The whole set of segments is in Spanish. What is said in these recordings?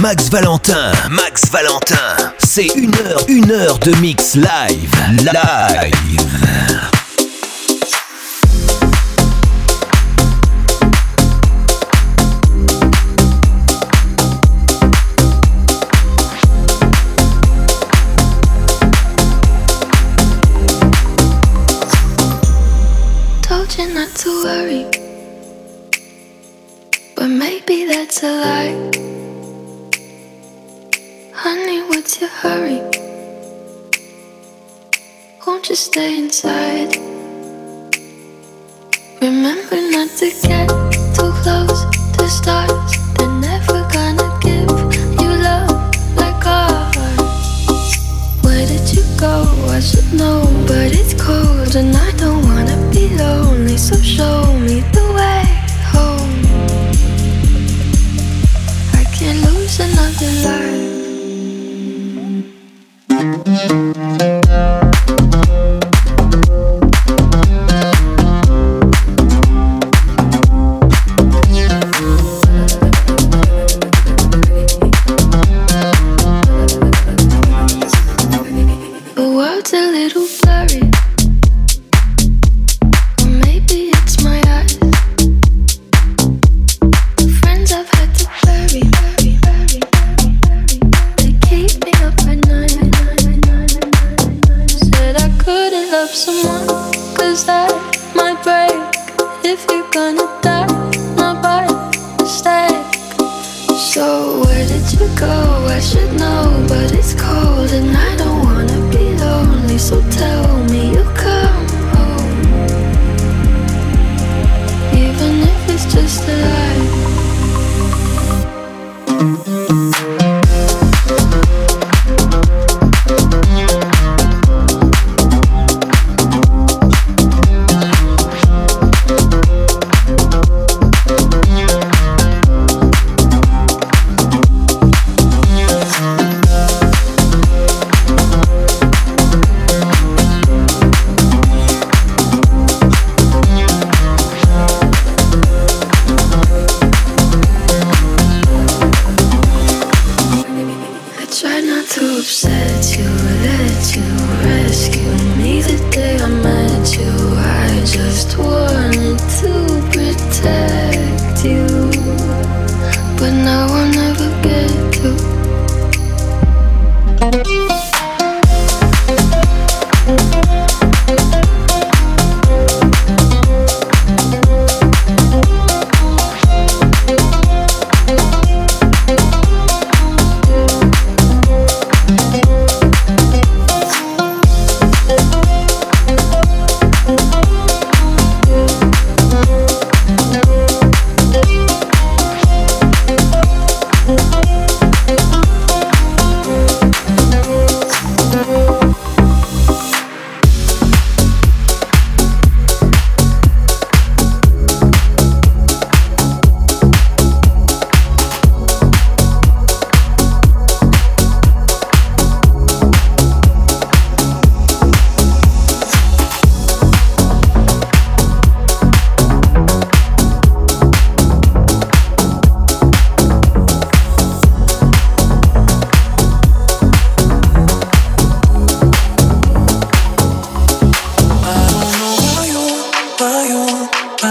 Max Valentin. Max Valentin. C'est une heure, une heure de mix live. Live. Not to worry, but maybe that's a lie. Honey, what's your hurry? Won't you stay inside? Remember not to get too close to stars. They're never gonna give you love like ours. Where did you go? I should know, but it's cold and I don't wanna be lonely. So show me the way home. I can't lose another life. thank you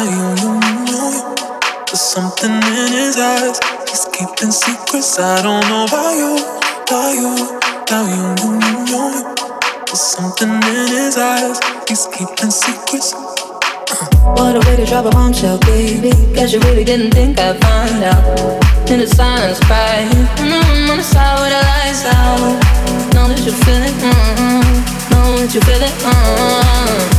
There's something in his eyes. He's keeping secrets. I don't know about you, about you, about you, you. There's something in his eyes. He's keeping secrets. Uh. What a way to drop a bombshell, baby. You really didn't think I'd find out. In the silence, mm-hmm, on the side the lights out. That you mm-hmm. that you mm-hmm.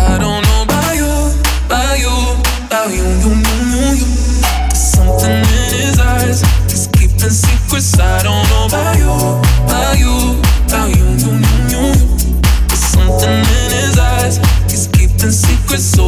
secrets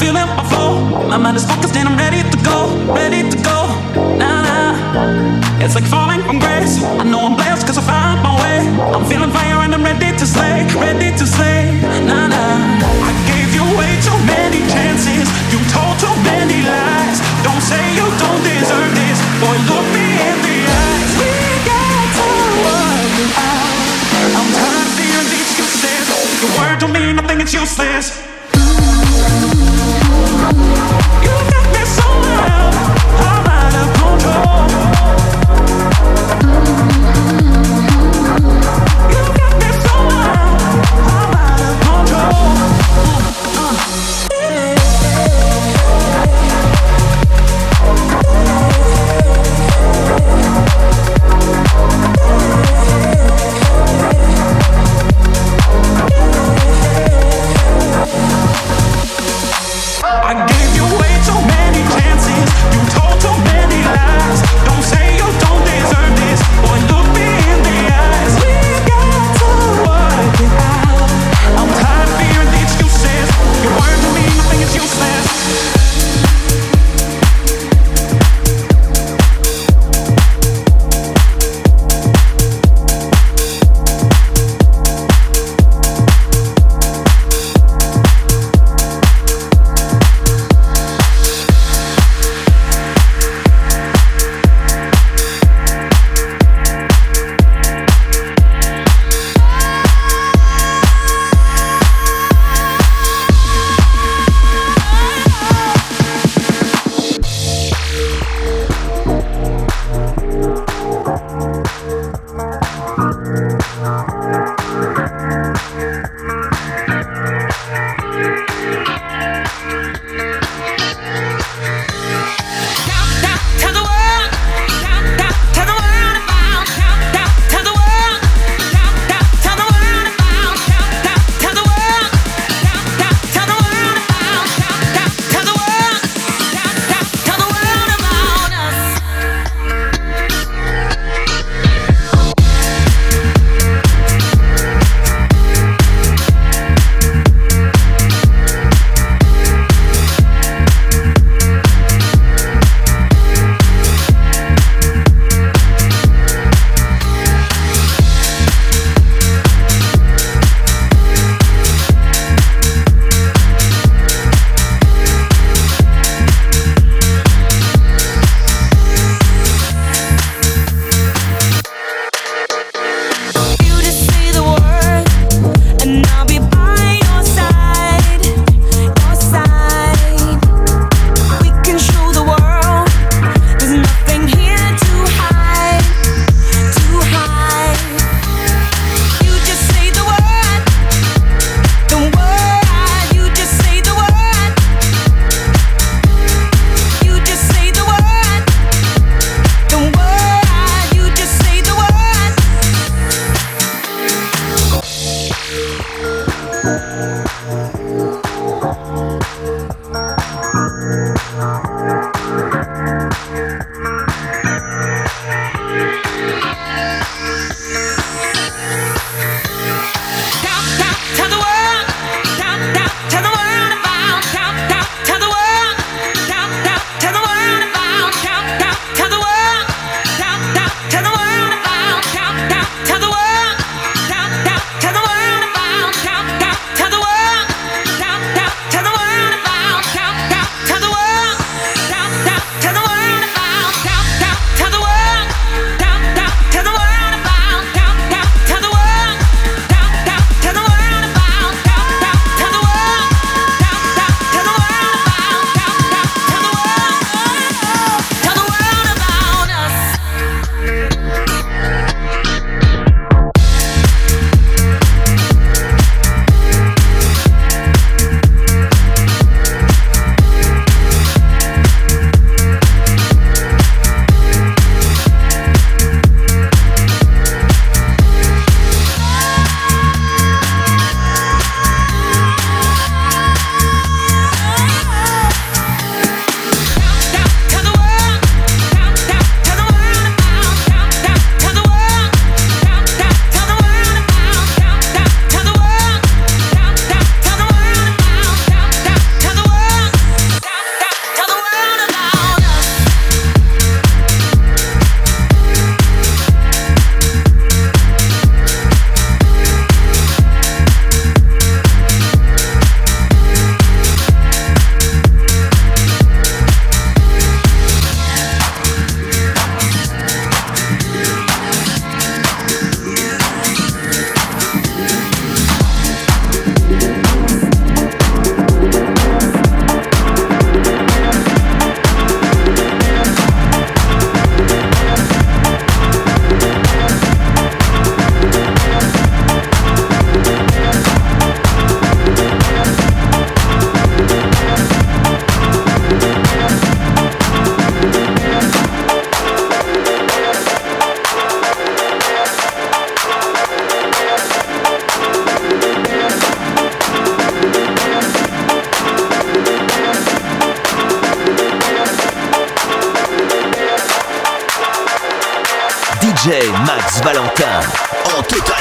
feeling my flow.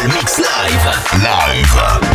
Mix live. Live.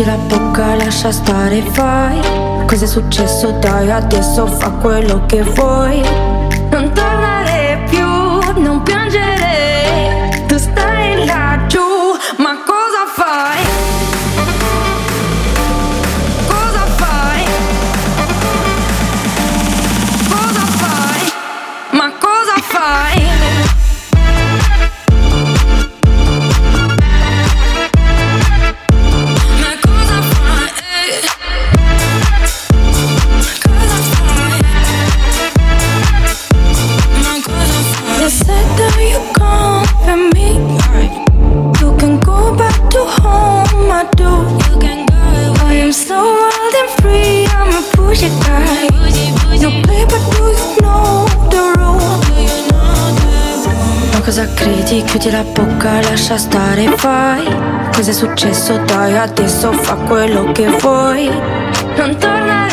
Chiudi la bocca, lascia stare, fai. Cos'è successo? Dai, adesso fa quello che vuoi. Non tornare chiudi la bocca, lascia stare, fai. Cos'è successo? Dai, adesso fa quello che vuoi. Non tornare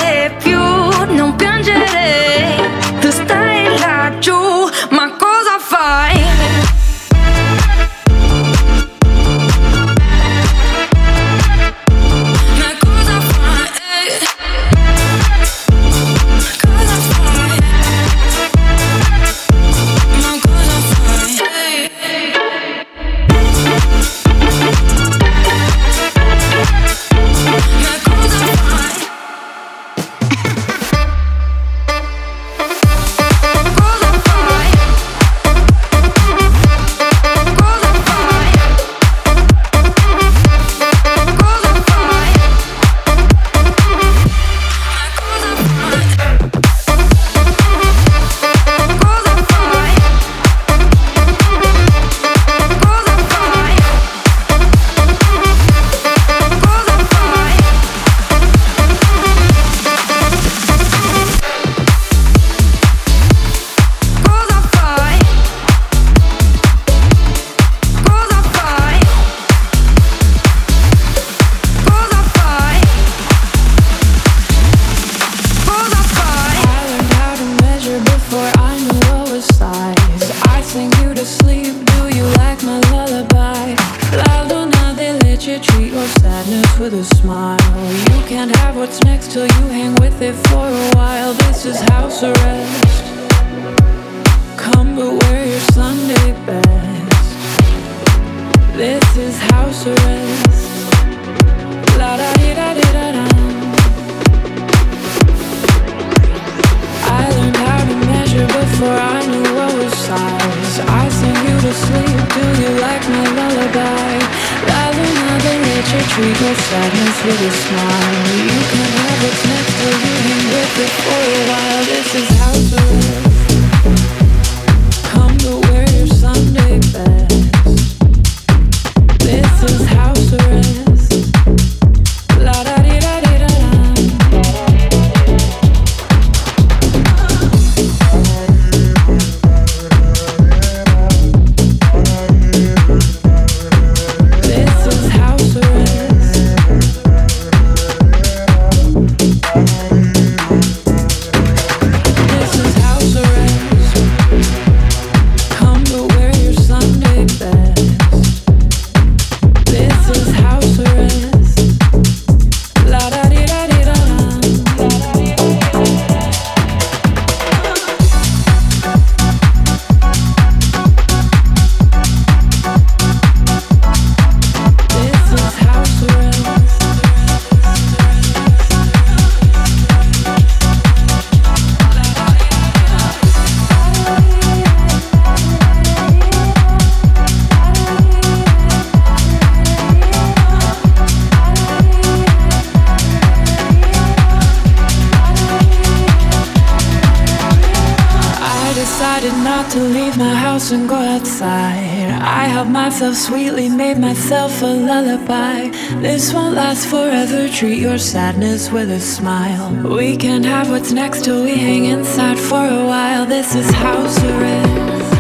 lullaby. This won't last forever, treat your sadness with a smile. We can't have what's next till we hang inside for a while. This is house arrest.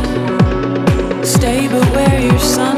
Stay but wear your sun.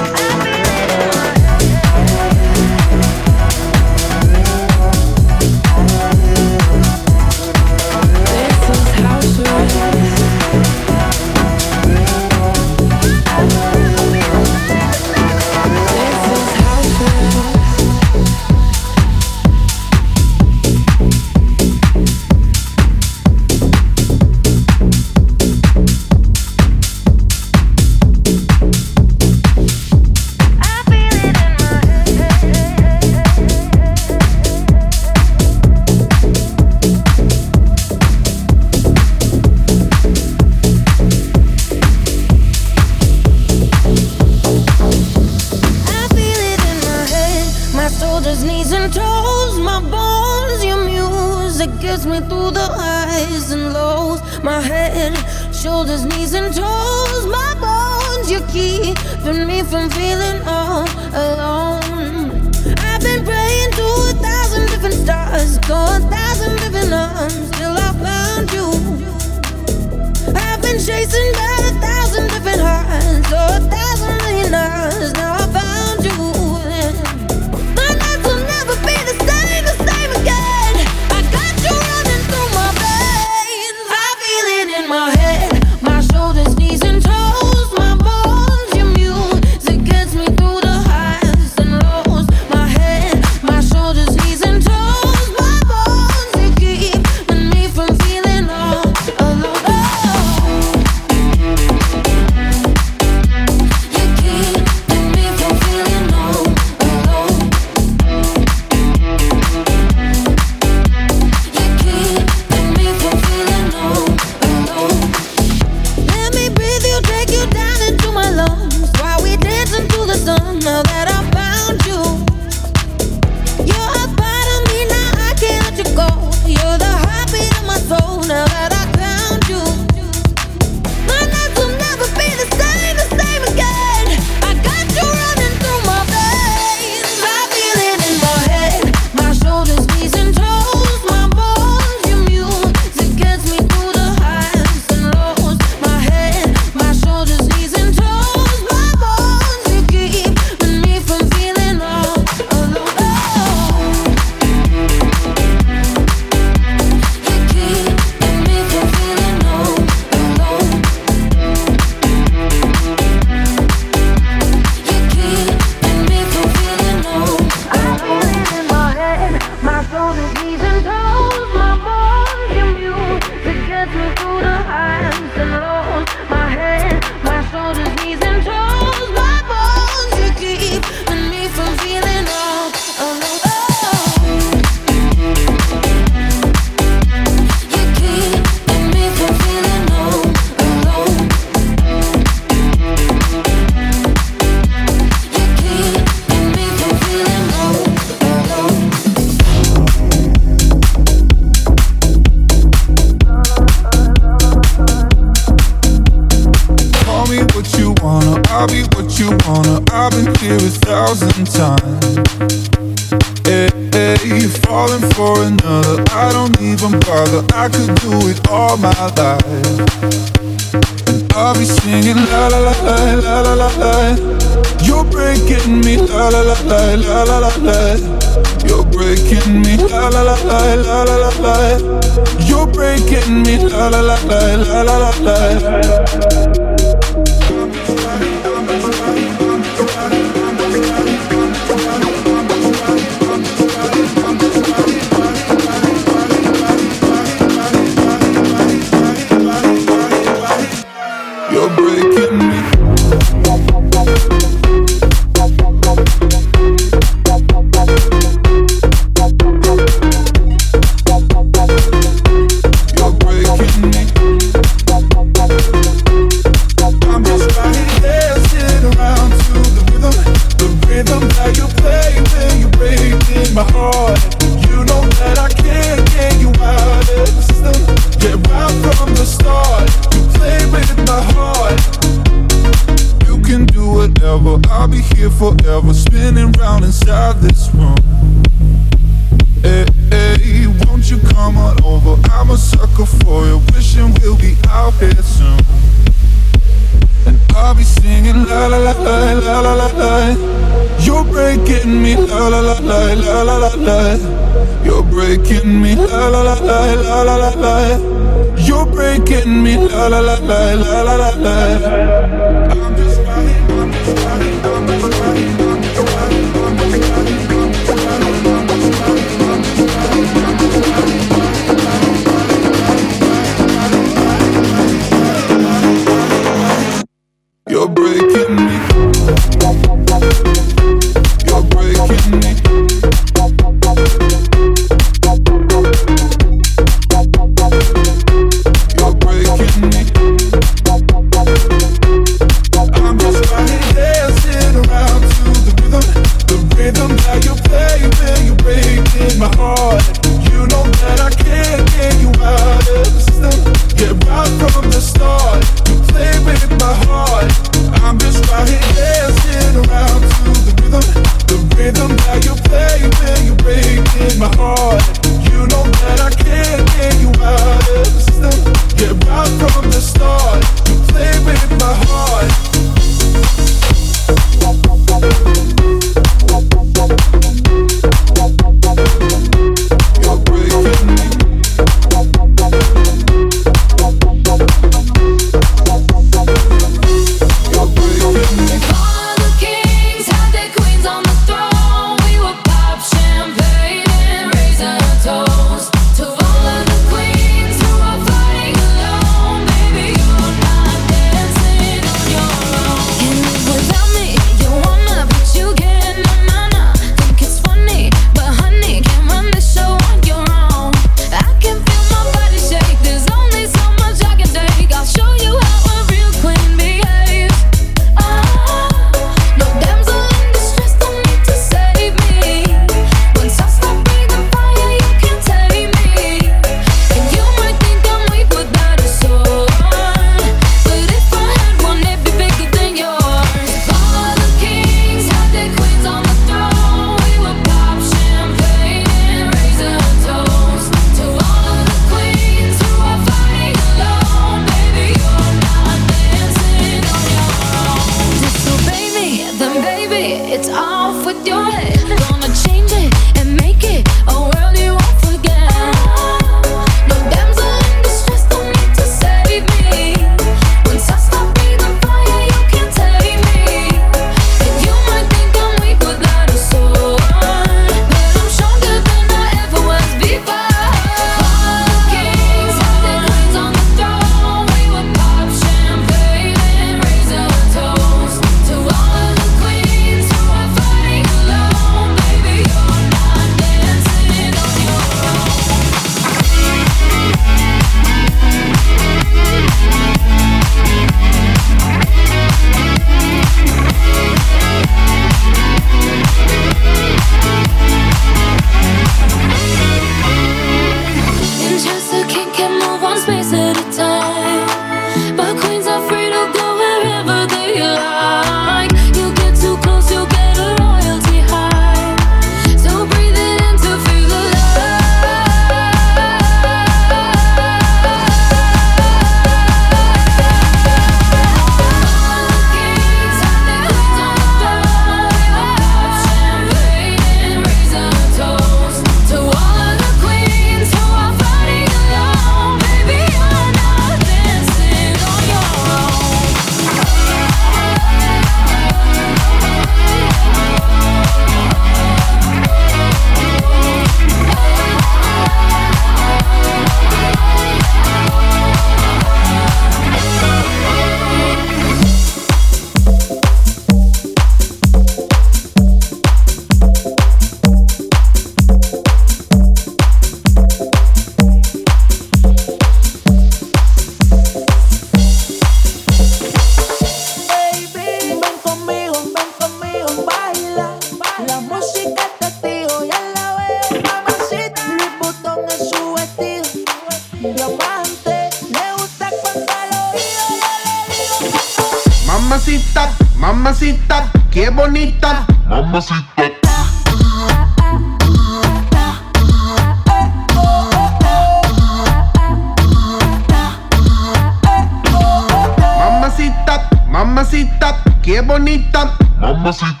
Pussy.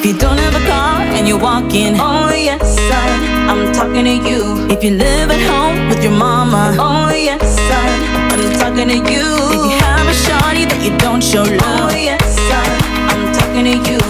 If you don't have a car and you're walking oh yes son, I'm talking to you. If you live at home with your mama, oh yes son, I'm talking to you. If you have a shawty that you don't show love, oh yes son, I'm talking to you.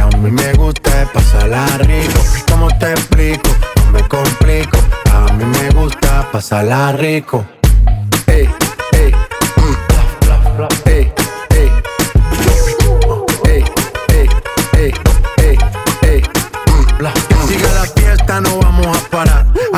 A mí me gusta pasarla rico. ¿Cómo te explico? No me complico. A mí me gusta pasarla rico. Ey, ey, mm, ey, ey. Ey, mm, la fiesta, no vamos a parar.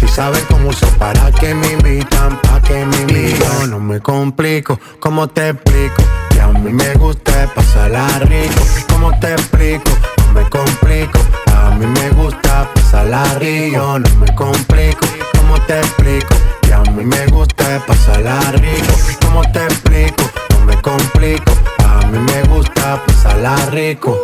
Si saben cómo uso para que me invitan, pa' que me invitan. No me complico, ¿cómo te explico? Que a mí me gusta pasarla rico. ¿Cómo te explico? No me complico. A mí me gusta pasarla rico. No me complico. ¿Cómo te explico? Que a mí me gusta pasarla rico. ¿Cómo te explico? No me complico. A mí me gusta pasarla rico.